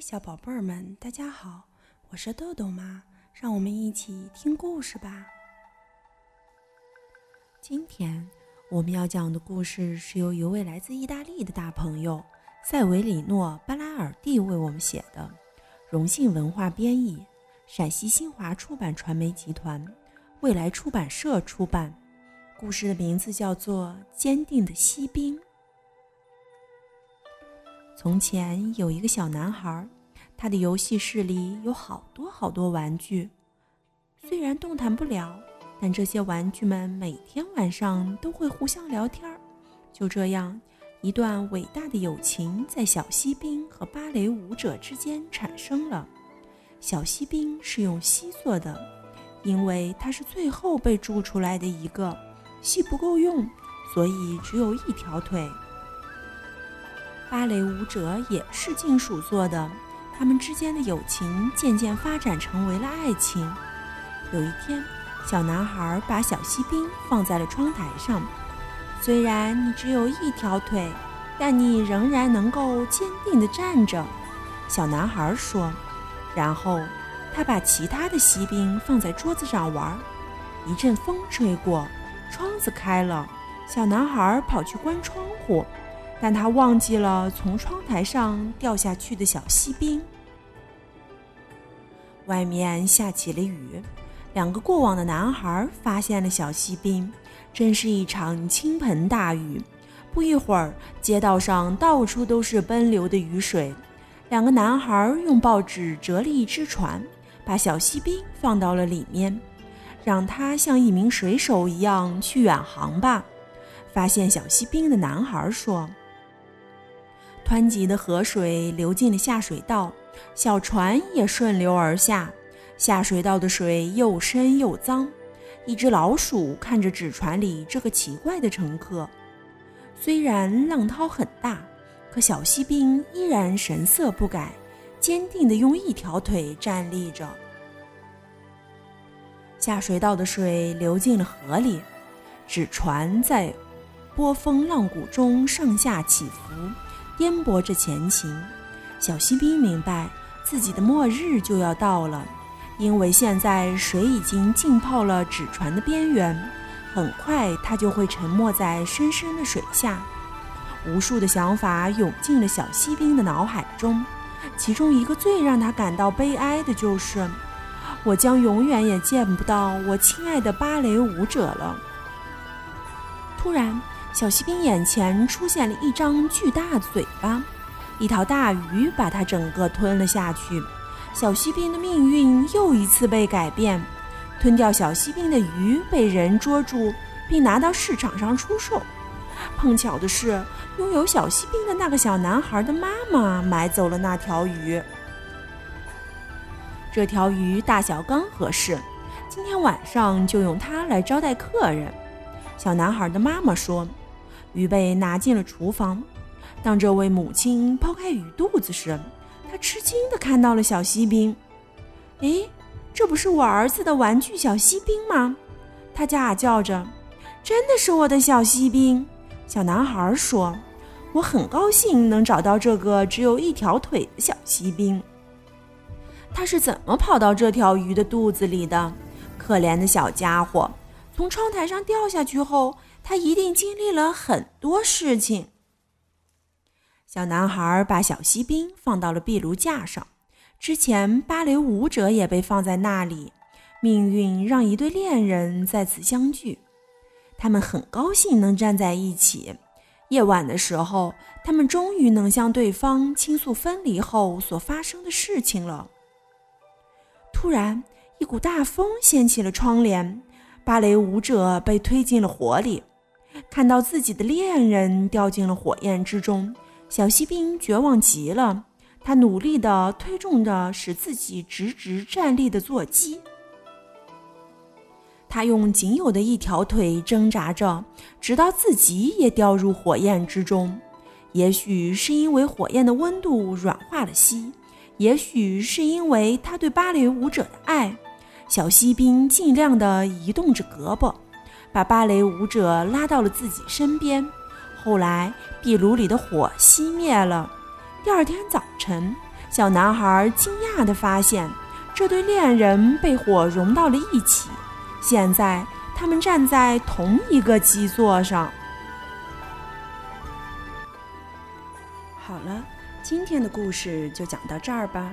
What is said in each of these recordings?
小宝贝儿们，大家好，我是豆豆妈，让我们一起听故事吧。今天我们要讲的故事是由一位来自意大利的大朋友塞维里诺·巴拉尔蒂为我们写的，荣幸文化编译，陕西新华出版传媒集团、未来出版社出版。故事的名字叫做《坚定的锡兵》。从前有一个小男孩，他的游戏室里有好多好多玩具。虽然动弹不了，但这些玩具们每天晚上都会互相聊天儿。就这样，一段伟大的友情在小锡兵和芭蕾舞者之间产生了。小锡兵是用锡做的，因为他是最后被铸出来的一个，锡不够用，所以只有一条腿。芭蕾舞者也是金属做的，他们之间的友情渐渐发展成为了爱情。有一天，小男孩把小锡兵放在了窗台上。虽然你只有一条腿，但你仍然能够坚定地站着。小男孩说。然后，他把其他的锡兵放在桌子上玩。一阵风吹过，窗子开了，小男孩跑去关窗户。但他忘记了从窗台上掉下去的小锡兵。外面下起了雨，两个过往的男孩发现了小锡兵，真是一场倾盆大雨。不一会儿，街道上到处都是奔流的雨水。两个男孩用报纸折了一只船，把小锡兵放到了里面，让他像一名水手一样去远航吧。发现小锡兵的男孩说。湍急的河水流进了下水道，小船也顺流而下。下水道的水又深又脏。一只老鼠看着纸船里这个奇怪的乘客，虽然浪涛很大，可小锡兵依然神色不改，坚定地用一条腿站立着。下水道的水流进了河里，纸船在波峰浪谷中上下起伏。颠簸着前行，小锡兵明白自己的末日就要到了，因为现在水已经浸泡了纸船的边缘，很快他就会沉没在深深的水下。无数的想法涌进了小锡兵的脑海中，其中一个最让他感到悲哀的就是：我将永远也见不到我亲爱的芭蕾舞者了。突然。小锡兵眼前出现了一张巨大的嘴巴，一条大鱼把它整个吞了下去。小锡兵的命运又一次被改变，吞掉小锡兵的鱼被人捉住，并拿到市场上出售。碰巧的是，拥有小锡兵的那个小男孩的妈妈买走了那条鱼。这条鱼大小刚合适，今天晚上就用它来招待客人。小男孩的妈妈说。鱼被拿进了厨房。当这位母亲剖开鱼肚子时，她吃惊地看到了小锡兵。诶，这不是我儿子的玩具小锡兵吗？他假叫着：“真的是我的小锡兵。”小男孩说：“我很高兴能找到这个只有一条腿的小锡兵。他是怎么跑到这条鱼的肚子里的？可怜的小家伙，从窗台上掉下去后。”他一定经历了很多事情。小男孩把小锡兵放到了壁炉架上，之前芭蕾舞者也被放在那里。命运让一对恋人在此相聚，他们很高兴能站在一起。夜晚的时候，他们终于能向对方倾诉分离后所发生的事情了。突然，一股大风掀起了窗帘，芭蕾舞者被推进了火里。看到自己的恋人掉进了火焰之中，小锡兵绝望极了。他努力地推动着使自己直直站立的座机。他用仅有的一条腿挣扎着，直到自己也掉入火焰之中。也许是因为火焰的温度软化了锡，也许是因为他对芭蕾舞者的爱，小锡兵尽量地移动着胳膊。把芭蕾舞者拉到了自己身边。后来，壁炉里的火熄灭了。第二天早晨，小男孩惊讶地发现，这对恋人被火融到了一起，现在他们站在同一个基座上。好了，今天的故事就讲到这儿吧，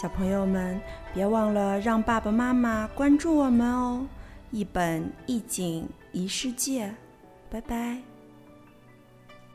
小朋友们别忘了让爸爸妈妈关注我们哦！一本一景一世界，拜拜。